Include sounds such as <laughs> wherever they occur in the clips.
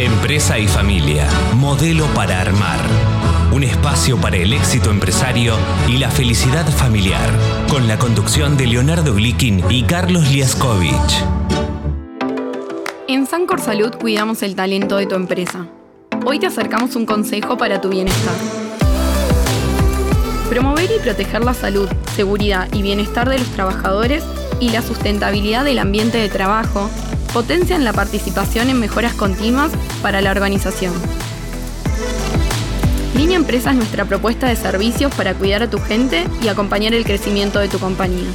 Empresa y familia, modelo para armar. Un espacio para el éxito empresario y la felicidad familiar. Con la conducción de Leonardo Glikin y Carlos Liaskovich. En Sancor Salud cuidamos el talento de tu empresa. Hoy te acercamos un consejo para tu bienestar. Promover y proteger la salud, seguridad y bienestar de los trabajadores y la sustentabilidad del ambiente de trabajo potencian la participación en mejoras continuas para la organización. Línea Empresa es nuestra propuesta de servicios para cuidar a tu gente y acompañar el crecimiento de tu compañía.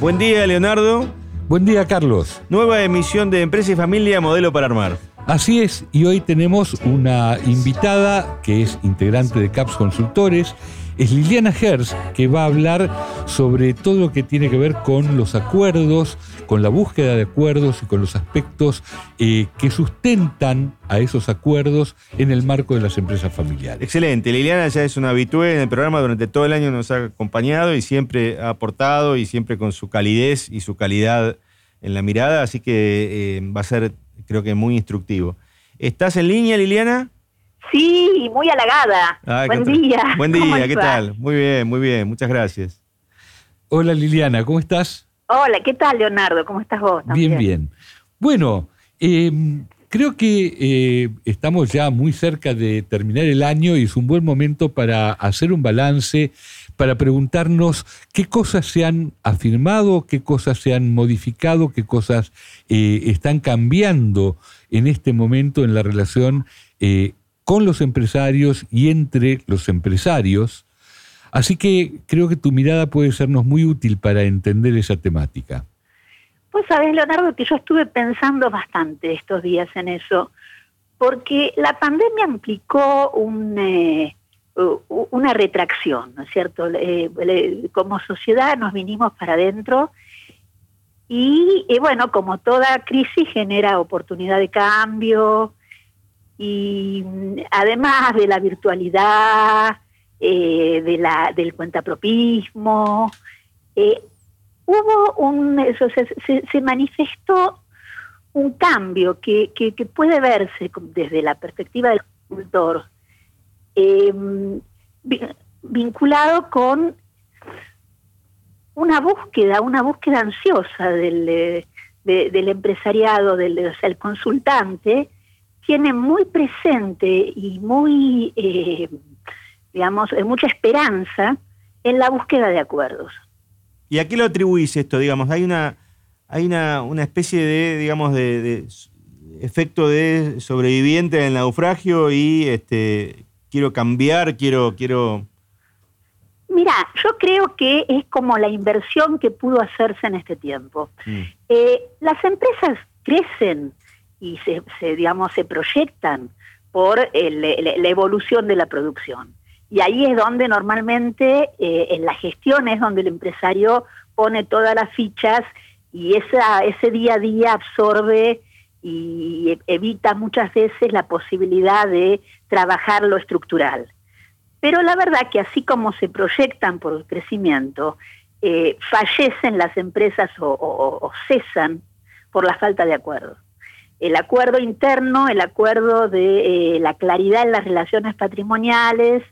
Buen día, Leonardo. Buen día, Carlos. Nueva emisión de Empresa y Familia, modelo para armar. Así es, y hoy tenemos una invitada que es integrante de CAPS Consultores, es Liliana Gers, que va a hablar sobre todo lo que tiene que ver con los acuerdos, con la búsqueda de acuerdos y con los aspectos eh, que sustentan a esos acuerdos en el marco de las empresas familiares. Excelente, Liliana ya es una habitué en el programa, durante todo el año nos ha acompañado y siempre ha aportado y siempre con su calidez y su calidad en la mirada, así que eh, va a ser creo que muy instructivo. ¿Estás en línea, Liliana? Sí, muy halagada. Buen día. <laughs> Buen día, ¿qué tal? Muy bien, muy bien, muchas gracias. Hola Liliana, ¿cómo estás? Hola, ¿qué tal Leonardo? ¿Cómo estás vos? Bien, bien. Bueno, em, creo que eh, estamos ya muy cerca de terminar el año y es un buen momento para hacer un balance para preguntarnos qué cosas se han afirmado, qué cosas se han modificado, qué cosas eh, están cambiando en este momento en la relación eh, con los empresarios y entre los empresarios. Así que creo que tu mirada puede sernos muy útil para entender esa temática. Pues sabes, Leonardo, que yo estuve pensando bastante estos días en eso, porque la pandemia implicó eh, una retracción, ¿no es cierto? como sociedad nos vinimos para adentro y, bueno, como toda crisis genera oportunidad de cambio y además de la virtualidad, eh, de la, del cuentapropismo, eh, hubo un, eso, se, se, manifestó un cambio que, que, puede verse desde la perspectiva del cultor eh, vinculado con una búsqueda, una búsqueda ansiosa del, del empresariado, del el consultante, tiene muy presente y muy, eh, digamos, mucha esperanza en la búsqueda de acuerdos. ¿Y a qué lo atribuís esto? Digamos, hay una, hay una, una especie de, digamos, de, efecto de sobreviviente en el naufragio y este, quiero cambiar, quiero, quiero... Mira, yo creo que es como la inversión que pudo hacerse en este tiempo. Mm. Eh, las empresas crecen y se, digamos, se proyectan por la evolución de la producción. Y ahí es donde normalmente eh, en la gestión es donde el empresario pone todas las fichas y ese día a día absorbe y evita muchas veces la posibilidad de trabajar lo estructural. Pero la verdad que así como se proyectan por el crecimiento, eh, fallecen las empresas o, cesan por la falta de acuerdo. El acuerdo interno, el acuerdo de eh, la claridad en las relaciones patrimoniales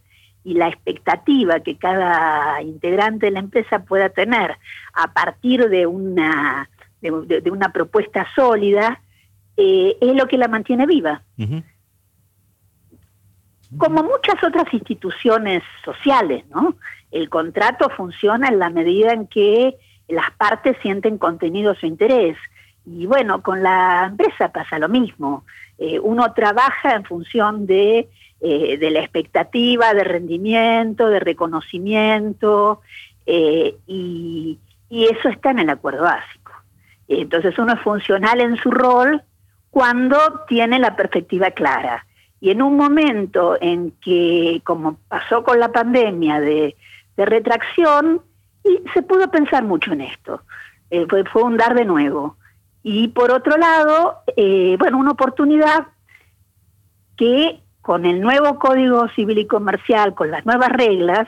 y la expectativa que cada integrante de la empresa pueda tener a partir de una, de una propuesta sólida, eh, es lo que la mantiene viva. Como muchas otras instituciones sociales, ¿no? El contrato funciona en la medida en que las partes sienten contenido su interés. Y bueno, con la empresa pasa lo mismo. Eh, uno trabaja en función de, eh, de, la expectativa de rendimiento, de reconocimiento, y, y, eso está en el acuerdo básico. Entonces uno es funcional en su rol cuando tiene la perspectiva clara. Y en un momento en que, como pasó con la pandemia de, retracción, y se pudo pensar mucho en esto. Eh, fue, un dar de nuevo. Y por otro lado, eh, bueno, una oportunidad que con el nuevo Código Civil y Comercial, con las nuevas reglas,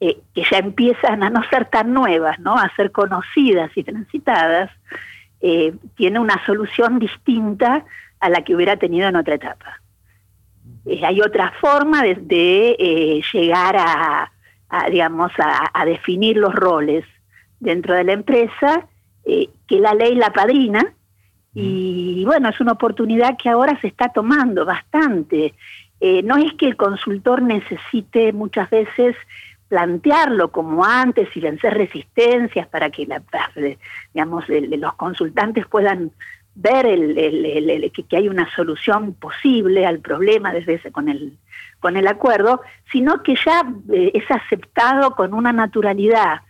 eh, que ya empiezan a no ser tan nuevas, ¿no? a ser conocidas y transitadas, tiene una solución distinta a la que hubiera tenido en otra etapa. hay otra forma de, llegar a, digamos, a, definir los roles dentro de la empresa, que la ley la padrina, y bueno, es una oportunidad que ahora se está tomando bastante. Eh, no es que el consultor necesite muchas veces plantearlo como antes y vencer resistencias para que la, digamos, los consultantes puedan ver el, que, hay una solución posible al problema desde ese, con el con el acuerdo, sino que ya eh, es aceptado con una naturalidad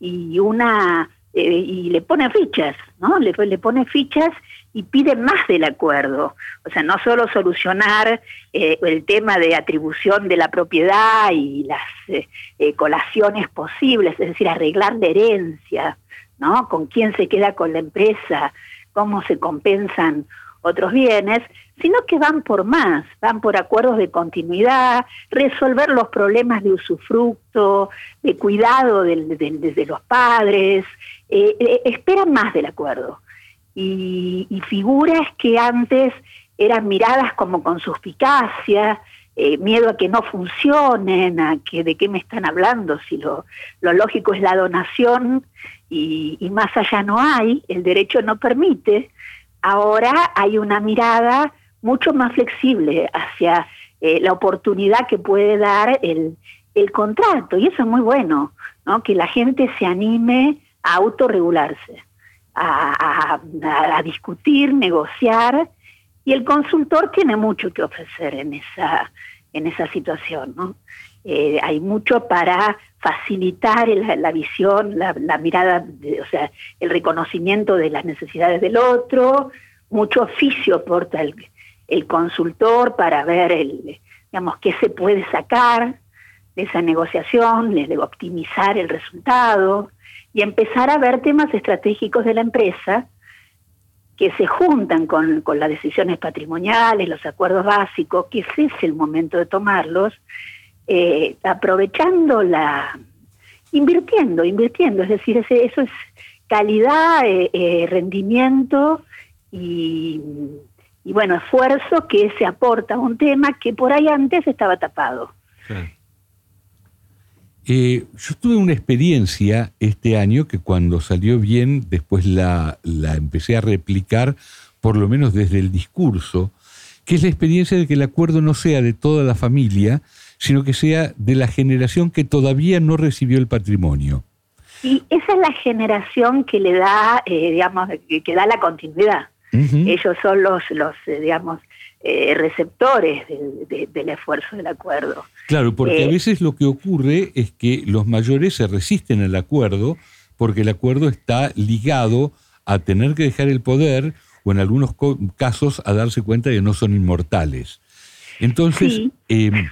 y una eh, y le pone fichas, ¿no? Le, pone fichas y pide más del acuerdo. O sea, no solo solucionar eh, el tema de atribución de la propiedad y las eh, colaciones posibles, es decir, arreglar la herencia, ¿no? Con quién se queda con la empresa, cómo se compensan otros bienes, sino que van por más, van por acuerdos de continuidad, resolver los problemas de usufructo, de cuidado de, los padres, eh, eh, esperan más del acuerdo. Y, figuras que antes eran miradas como con suspicacia, eh, miedo a que no funcionen, a que de qué me están hablando, si lo, lógico es la donación y, y más allá no hay, el derecho no permite, ahora hay una mirada mucho más flexible hacia eh, la oportunidad que puede dar el, contrato, y eso es muy bueno, ¿no? que la gente se anime a autorregularse, a, a, discutir, negociar, y el consultor tiene mucho que ofrecer en esa, en esa situación. ¿no? Eh, hay mucho para facilitar la, visión, la, mirada, o sea, el reconocimiento de las necesidades del otro, mucho oficio aporta el, el consultor para ver, el, digamos, qué se puede sacar de esa negociación, de optimizar el resultado y empezar a ver temas estratégicos de la empresa que se juntan con, con las decisiones patrimoniales, los acuerdos básicos, que ese es el momento de tomarlos, eh, aprovechando la, invirtiendo, invirtiendo, es decir, eso es calidad, eh, eh, rendimiento y, bueno, esfuerzo que se aporta a un tema que por ahí antes estaba tapado. yo tuve una experiencia este año que cuando salió bien, después la, la empecé a replicar, por lo menos desde el discurso, que es la experiencia de que el acuerdo no sea de toda la familia, sino que sea de la generación que todavía no recibió el patrimonio. Y esa es la generación que le da, eh, digamos, que, da la continuidad. Ellos son los, los eh, digamos, eh, receptores del esfuerzo del acuerdo. Claro, porque a veces lo que ocurre es que los mayores se resisten al acuerdo porque el acuerdo está ligado a tener que dejar el poder o en algunos casos a darse cuenta de que no son inmortales. Entonces, em,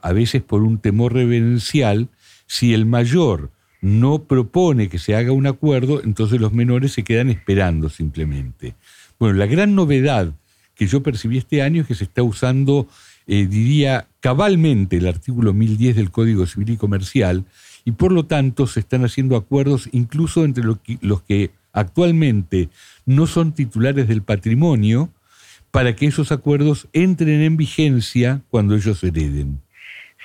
a veces por un temor reverencial, si el mayor no propone que se haga un acuerdo, entonces los menores se quedan esperando simplemente. Bueno, la gran novedad que yo percibí este año es que se está usando, eh, diría, cabalmente el artículo 1010 del Código Civil y Comercial, y por lo tanto se están haciendo acuerdos incluso entre los que actualmente no son titulares del patrimonio, para que esos acuerdos entren en vigencia cuando ellos hereden.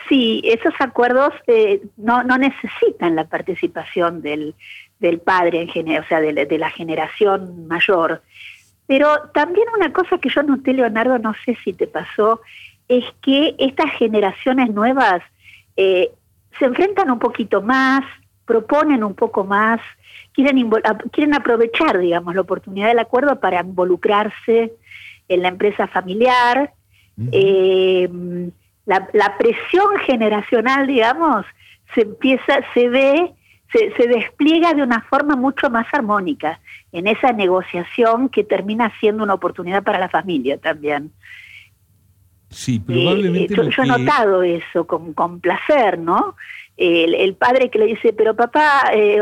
Sí, esos acuerdos eh, no, necesitan la participación del, del padre, en o sea, de, la generación mayor. Pero también una cosa que yo noté, Leonardo, no sé si te pasó, es que estas generaciones nuevas eh, se enfrentan un poquito más, proponen un poco más, quieren, quieren aprovechar, digamos, la oportunidad del acuerdo para involucrarse en la empresa familiar. La, presión generacional, digamos, se empieza, se ve, se, despliega de una forma mucho más armónica en esa negociación que termina siendo una oportunidad para la familia también. Sí, probablemente. Eh, yo, he notado eso con, con placer, ¿no? El, padre que le dice, pero papá, eh,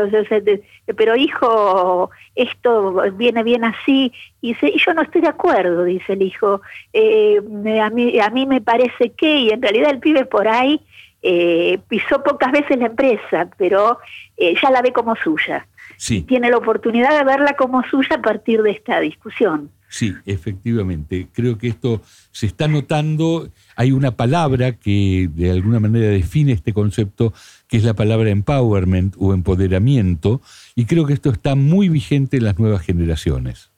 pero hijo, esto viene bien así, y dice, y yo no estoy de acuerdo, dice el hijo, eh, a, mí, a mí me parece que, y en realidad el pibe por ahí pisó pocas veces la empresa, pero ya la ve como suya. Sí. Tiene la oportunidad de verla como suya a partir de esta discusión. Sí, efectivamente. Creo que esto se está notando. Hay una palabra que de alguna manera define este concepto, que es la palabra empowerment o empoderamiento, y creo que esto está muy vigente en las nuevas generaciones.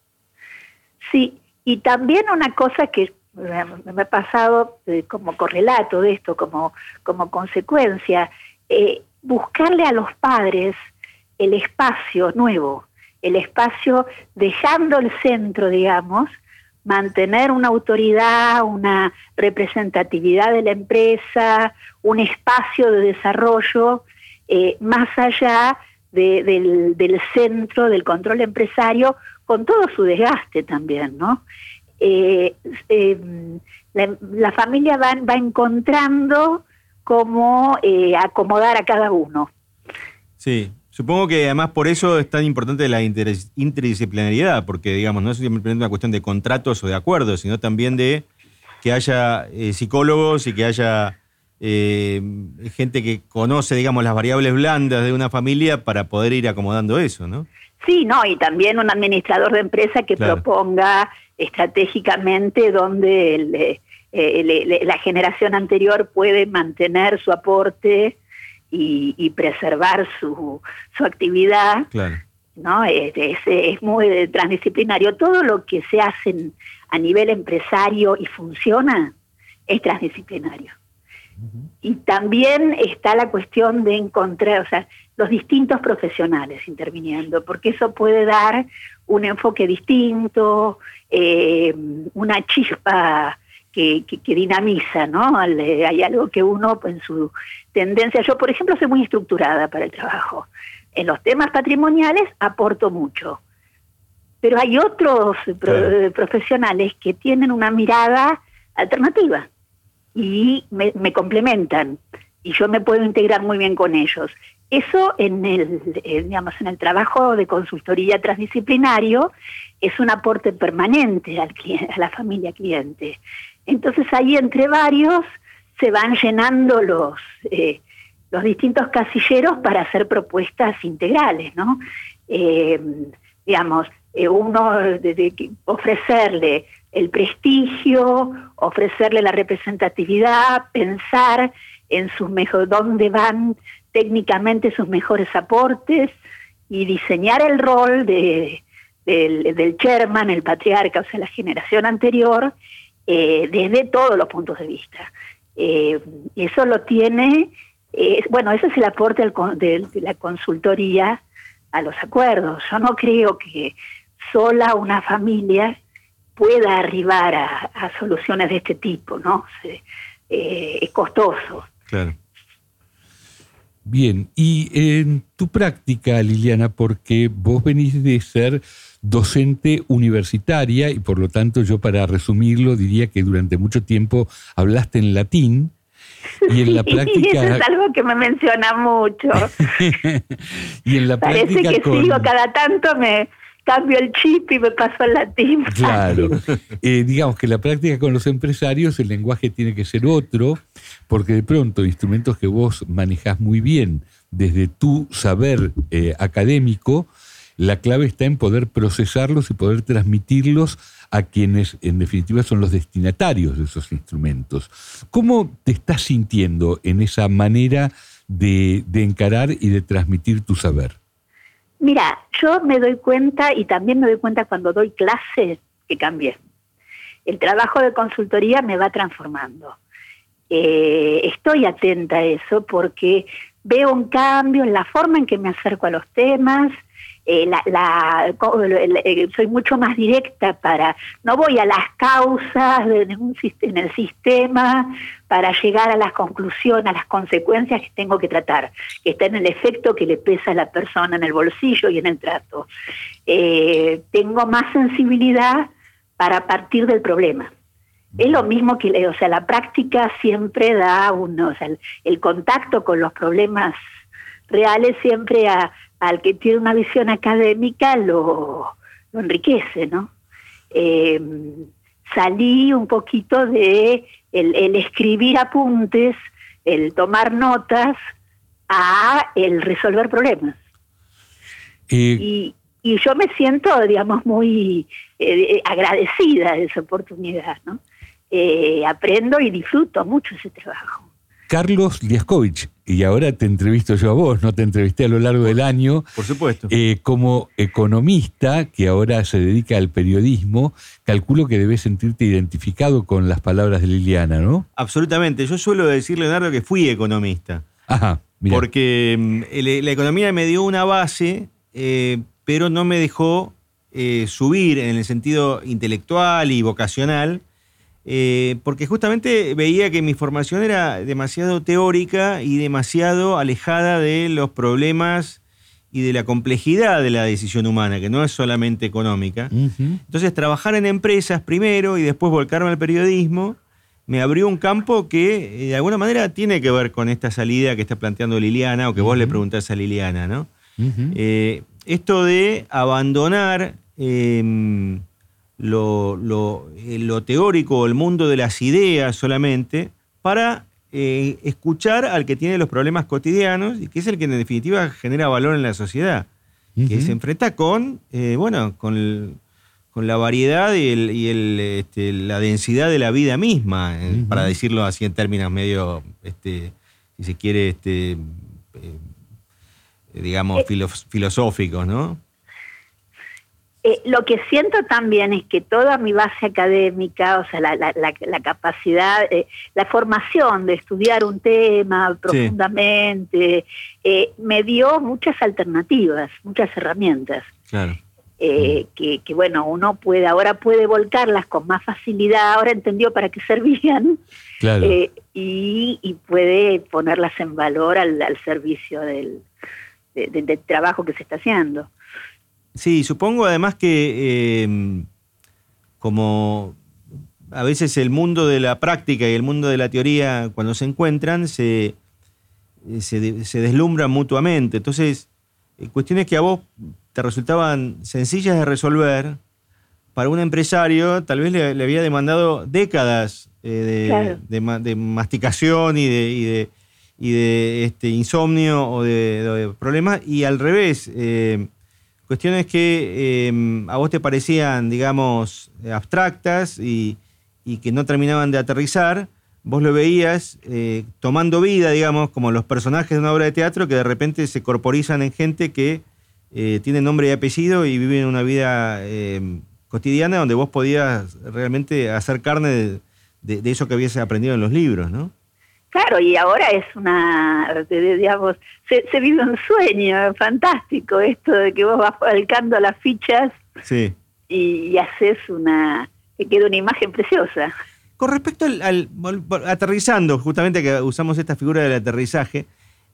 Sí, y también una cosa que me ha pasado eh, como correlato de esto, como, como consecuencia, eh, buscarle a los padres el espacio nuevo el espacio dejando el centro, digamos, mantener una autoridad, una representatividad de la empresa, un espacio de desarrollo eh, más allá del, centro, del control empresario, con todo su desgaste también, ¿no? Eh, eh, la, familia va, va encontrando cómo acomodar a cada uno. Sí, Supongo que además por eso es tan importante la interdisciplinariedad, porque digamos, no es simplemente una cuestión de contratos o de acuerdos, sino también de que haya eh, psicólogos y que haya eh, gente que conoce, digamos, las variables blandas de una familia para poder ir acomodando eso, ¿no? Sí, no, y también un administrador de empresa que proponga estratégicamente donde eh, la generación anterior puede mantener su aporte y, preservar su, su actividad. ¿no? Es, es, muy transdisciplinario. Todo lo que se hace a nivel empresario y funciona es transdisciplinario. Y también está la cuestión de encontrar, o sea, los distintos profesionales interviniendo, porque eso puede dar un enfoque distinto, eh, una chispa que, dinamiza, ¿no? Hay algo que uno en su tendencia, yo por ejemplo soy muy estructurada para el trabajo. En los temas patrimoniales aporto mucho, pero hay otros profesionales que tienen una mirada alternativa y me, complementan y yo me puedo integrar muy bien con ellos. Eso en el, digamos, en el trabajo de consultoría transdisciplinario es un aporte permanente al a la familia cliente. Entonces ahí entre varios se van llenando los, eh, los distintos casilleros para hacer propuestas integrales, ¿no? Eh, digamos, eh, uno de, ofrecerle el prestigio, ofrecerle la representatividad, pensar en sus mejores, dónde van técnicamente sus mejores aportes y diseñar el rol de, del, del chairman, el patriarca, o sea, la generación anterior, eh, desde todos los puntos de vista. Eh, eso lo tiene, eh, bueno, ese es el aporte de, la consultoría a los acuerdos. Yo no creo que sola una familia pueda arribar a, soluciones de este tipo, ¿no? es costoso. Claro. Bien, y en tu práctica, Liliana, porque vos venís de ser docente universitaria y por lo tanto yo para resumirlo diría que durante mucho tiempo hablaste en latín. Y en la <laughs> práctica. Eso es algo que me menciona mucho. <laughs> y en la Parece que sigo cada tanto me cambio el chip y me paso al latín. Claro. <laughs> Eh, digamos que la práctica con los empresarios el lenguaje tiene que ser otro, porque de pronto instrumentos que vos manejás muy bien desde tu saber eh, académico, la clave está en poder procesarlos y poder transmitirlos a quienes en definitiva son los destinatarios de esos instrumentos. ¿Cómo te estás sintiendo en esa manera de, encarar y de transmitir tu saber? Mira, yo me doy cuenta y también me doy cuenta cuando doy clase que cambié. El trabajo de consultoría me va transformando. Eh, estoy atenta a eso porque veo un cambio en la forma en que me acerco a los temas, eh, soy mucho más directa para, no voy a las causas de, un, en el sistema para llegar a las conclusiones, a las consecuencias que tengo que tratar, que está en el efecto que le pesa a la persona en el bolsillo y en el trato. Eh, tengo más sensibilidad para partir del problema. Es lo mismo que, o sea, la práctica siempre da uno, o sea, el contacto con los problemas reales siempre a, al que tiene una visión académica lo, enriquece, ¿no? Em, salí un poquito de el, escribir apuntes, el tomar notas, a el resolver problemas. y, yo me siento, digamos, muy agradecida de esa oportunidad, ¿no? aprendo y disfruto mucho ese trabajo. Carlos Liaskovich, y ahora te entrevisto yo a vos, no te entrevisté a lo largo del año. Por supuesto. Eh, como economista que ahora se dedica al periodismo, calculo que debes sentirte identificado con las palabras de Liliana, ¿no? Absolutamente. Yo suelo decir, Leonardo, que fui economista. Ajá. Porque mm, la economía me dio una base, eh, pero no me dejó eh, subir en el sentido intelectual y vocacional eh, porque justamente veía que mi formación era demasiado teórica y demasiado alejada de los problemas y de la complejidad de la decisión humana, que no es solamente económica. Entonces, trabajar en empresas primero y después volcarme al periodismo me abrió un campo que eh, de alguna manera tiene que ver con esta salida que está planteando Liliana o que vos le preguntás a Liliana, ¿no? Eh, esto de abandonar em, lo, eh, lo, teórico, el mundo de las ideas solamente, para eh, escuchar al que tiene los problemas cotidianos y que es el que en definitiva genera valor en la sociedad, que se enfrenta con, eh, bueno, con, con, la variedad y, el, este, la densidad de la vida misma, para decirlo así en términos medio, este, si se quiere, este, digamos, filosóficos, ¿no? Eh, lo que siento también es que toda mi base académica, o sea, la, capacidad, eh, la formación de estudiar un tema profundamente, eh, me dio muchas alternativas, muchas herramientas. Claro. que, bueno, uno puede, ahora puede volcarlas con más facilidad, ahora entendió para qué servían, y, puede ponerlas en valor al, servicio del trabajo que se está haciendo. Sí, supongo además que em, como a veces el mundo de la práctica y el mundo de la teoría, cuando se encuentran, se, se, deslumbran mutuamente. Entonces, eh, cuestiones que a vos te resultaban sencillas de resolver, para un empresario tal vez le, había demandado décadas eh, de, masticación y de, y de, este, insomnio o de, problemas, y al revés. Eh, Cuestiones que em, a vos te parecían, digamos, abstractas y, que no terminaban de aterrizar, vos lo veías eh, tomando vida, digamos, como los personajes de una obra de teatro que de repente se corporizan en gente que eh, tiene nombre y apellido y viven una vida em, cotidiana donde vos podías realmente hacer carne de, de, eso que habías aprendido en los libros, ¿no? Claro, y ahora es una, digamos, se, vive un sueño fantástico esto de que vos vas falcando las fichas y, haces una, que queda una imagen preciosa. Con respecto al, aterrizando, justamente que usamos esta figura del aterrizaje,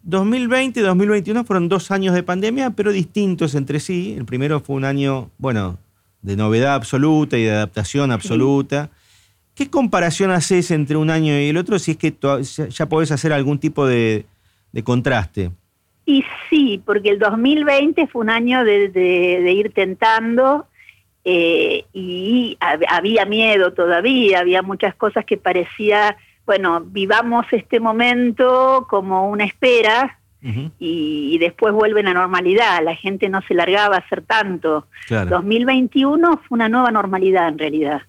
2020 y 2021 fueron dos años de pandemia, pero distintos entre sí. El primero fue un año, bueno, de novedad absoluta y de adaptación absoluta. ¿Qué comparación haces entre un año y el otro si es que ya podés hacer algún tipo de, contraste? Y sí, porque el 2020 fue un año de, ir tentando eh, y había miedo todavía, había muchas cosas que parecía, bueno, vivamos este momento como una espera y, después vuelve la normalidad, la gente no se largaba a hacer tanto. 2021 fue una nueva normalidad en realidad.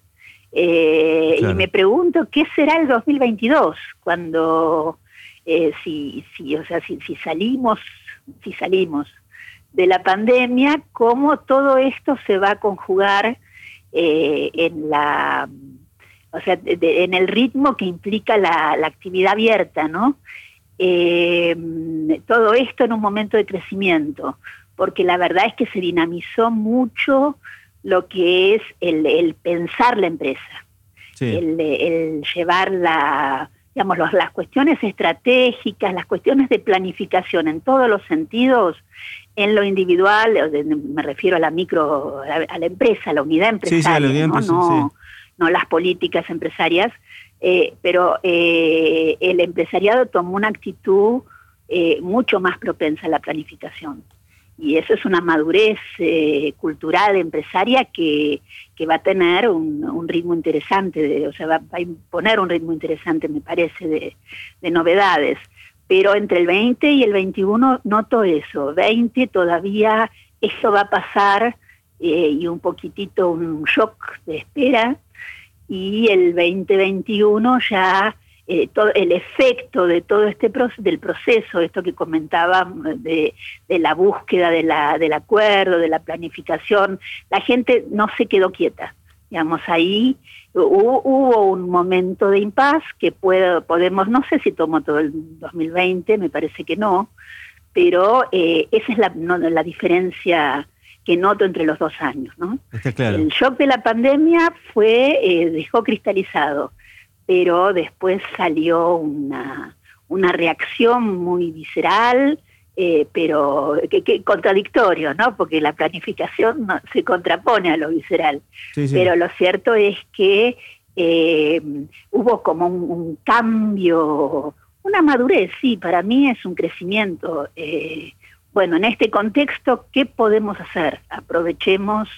Eh, y me pregunto qué será el 2022 cuando eh, si, si, o sea, si, salimos, si salimos de la pandemia, cómo todo esto se va a conjugar eh, en la o sea, en el ritmo que implica la, actividad abierta, ¿no? todo esto en un momento de crecimiento, porque la verdad es que se dinamizó mucho lo que es el, pensar la empresa, el, llevar la, digamos, las cuestiones estratégicas, las cuestiones de planificación en todos los sentidos, en lo individual, me refiero a la micro, a la, empresa, a la unidad empresaria, ¿no? las políticas empresarias, eh, pero eh, el empresariado tomó una actitud eh, mucho más propensa a la planificación y eso es una madurez eh, cultural empresaria que, va a tener un, ritmo interesante, o sea, va, a imponer un ritmo interesante, me parece, de, novedades. Pero entre el 20 y el 21 noto eso. 20 todavía eso va a pasar eh, y un poquitito un shock de espera y el 2021 ya eh, todo, el efecto de todo este proceso, del proceso, esto que comentaba de, la búsqueda de la, del acuerdo, de la planificación, la gente no se quedó quieta. Digamos, ahí hubo, un momento de impas que puedo, podemos, no sé si tomó todo el 2020, me parece que no, pero eh, esa es la, la diferencia que noto entre los dos años. ¿no? El shock de la pandemia fue, eh, dejó cristalizado pero después salió una, una reacción muy visceral, eh, pero que, contradictorio, ¿no? Porque la planificación se contrapone a lo visceral. Pero lo cierto es que eh, hubo como un, cambio, una madurez, sí, para mí es un crecimiento. Eh, bueno, en este contexto, ¿qué podemos hacer? Aprovechemos,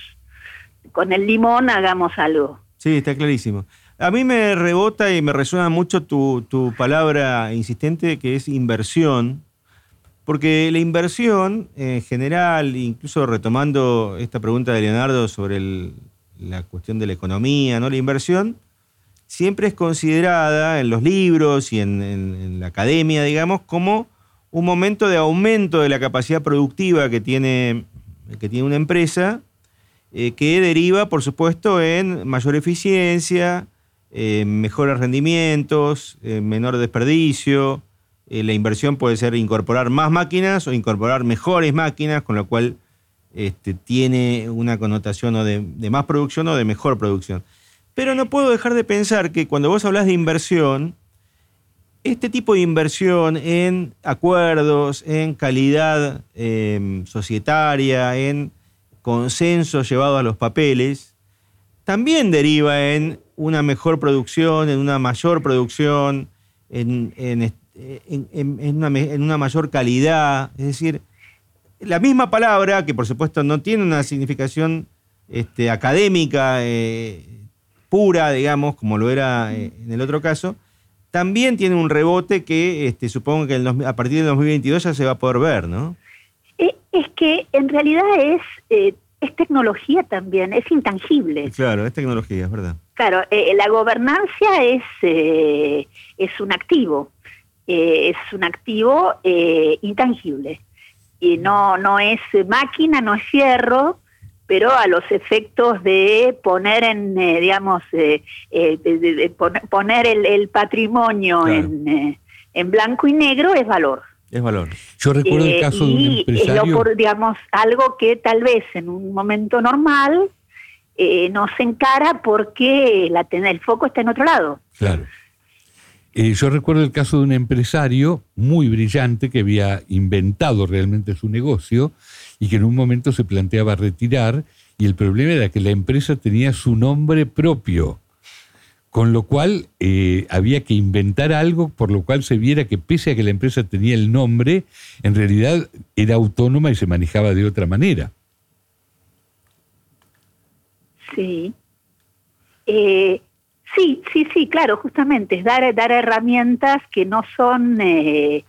con el limón hagamos algo. Sí, está clarísimo. A mí me rebota y me resuena mucho tu, palabra insistente que es inversión, porque la inversión en general, incluso retomando esta pregunta de Leonardo sobre la cuestión de la economía, ¿no? la inversión siempre es considerada en los libros y en, la academia, digamos, como un momento de aumento de la capacidad productiva que tiene, que tiene una empresa, eh, que deriva, por supuesto, en mayor eficiencia, eh, mejores rendimientos, eh, menor desperdicio. Eh, la inversión puede ser incorporar más máquinas o incorporar mejores máquinas, con lo cual este, tiene una connotación de, de, más producción o de mejor producción. Pero no puedo dejar de pensar que cuando vos hablas de inversión, este tipo de inversión en acuerdos, en calidad em, societaria, en consenso llevado a los papeles, también deriva en una mejor producción, en una mayor producción, en, una, mayor calidad. Es decir, la misma palabra, que por supuesto no tiene una significación este, académica eh, pura, digamos, como lo era eh, en el otro caso, también tiene un rebote que este, supongo que a partir del 2022 ya se va a poder ver, ¿no? Eh, es que en realidad es es tecnología también, es intangible. Claro, es tecnología, es verdad. Claro, eh, la gobernancia es, eh, es un activo, eh, es un activo intangible. Y no, no es máquina, no es fierro, pero a los efectos de poner en, digamos, de, poner el, patrimonio en, en blanco y negro es valor. Es valor. Yo recuerdo el eh, caso de un empresario... Es digamos, algo que tal vez en un momento normal eh, no se encara porque la, el foco está en otro lado. Claro. Eh, yo recuerdo el caso de un empresario muy brillante que había inventado realmente su negocio y que en un momento se planteaba retirar y el problema era que la empresa tenía su nombre propio. Con lo cual eh, había que inventar algo por lo cual se viera que pese a que la empresa tenía el nombre, en realidad era autónoma y se manejaba de otra manera. Sí. Eh, sí, sí, sí, claro, justamente, es dar, dar herramientas que no son eh,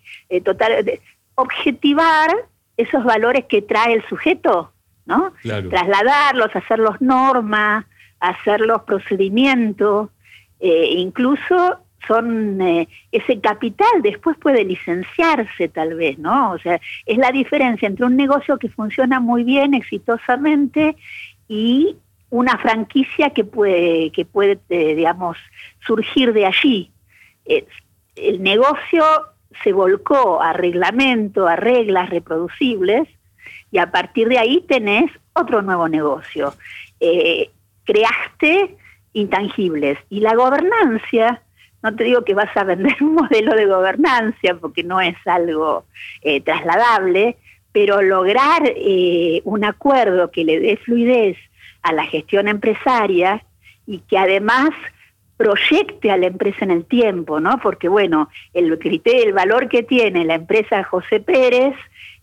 total, objetivar esos valores que trae el sujeto, ¿no? Trasladarlos, hacerlos normas, hacerlos procedimientos, eh, incluso son eh, ese capital después puede licenciarse tal vez, ¿no? O sea, es la diferencia entre un negocio que funciona muy bien, exitosamente, y una franquicia que puede, que puede eh, digamos, surgir de allí. el negocio se volcó a reglamento, a reglas reproducibles, y a partir de ahí tenés otro nuevo negocio. creaste intangibles. Y la gobernancia, no te digo que vas a vender <laughs> un modelo de gobernancia porque no es algo eh, trasladable, pero lograr eh, un acuerdo que le dé fluidez a la gestión empresaria y que además proyecte a la empresa en el tiempo, ¿no? Porque bueno, el criterio, el valor que tiene la empresa José Pérez,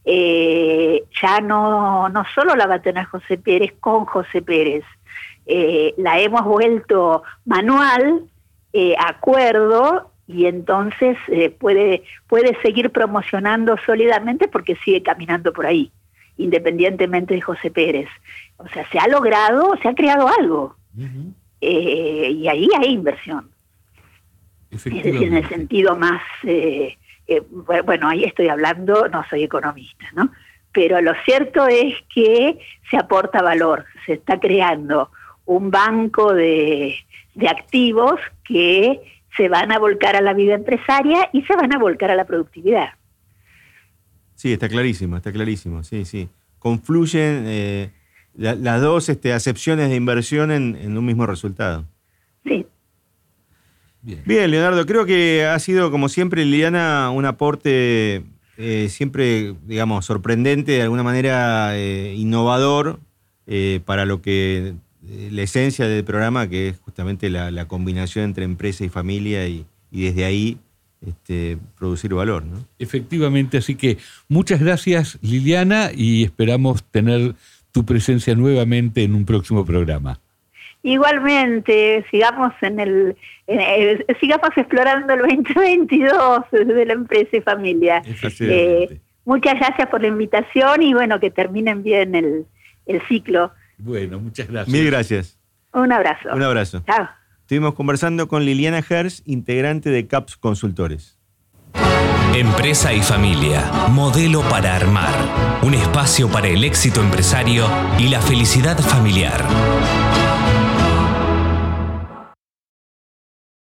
eh, ya no, no solo la va a tener José Pérez con José Pérez, eh, la hemos vuelto manual, eh, acuerdo, y entonces puede, puede seguir promocionando sólidamente porque sigue caminando por ahí. Independientemente de José Pérez. O sea, se ha logrado, se ha creado algo. Eh, y ahí hay inversión. Es decir, en el sentido más, eh, eh, bueno, ahí estoy hablando, no soy economista, ¿no? Pero lo cierto es que se aporta valor, se está creando un banco de, de activos que se van a volcar a la vida empresaria y se van a volcar a la productividad. Sí, está clarísimo, está clarísimo, sí, sí. Confluyen eh, las dos este, acepciones de inversión en, un mismo resultado. Sí. Bien. Leonardo, creo que ha sido, como siempre, Liliana, un aporte eh, siempre, digamos, sorprendente, de alguna manera eh, innovador para lo que la esencia del programa, que es justamente la, combinación entre empresa y familia, y, y desde ahí este, producir valor. ¿no? Efectivamente, así que muchas gracias Liliana y esperamos tener tu presencia nuevamente en un próximo programa. Igualmente, sigamos en el, sigamos explorando el 2022 de la empresa y familia. Eh, muchas gracias por la invitación y bueno, que terminen bien el, el ciclo. Bueno, muchas gracias. Mil gracias. Un abrazo. Un abrazo. Chao. Estuvimos conversando con Liliana Herz, integrante de CAPS Consultores. Empresa y familia, modelo para armar, un espacio para el éxito empresario y la felicidad familiar.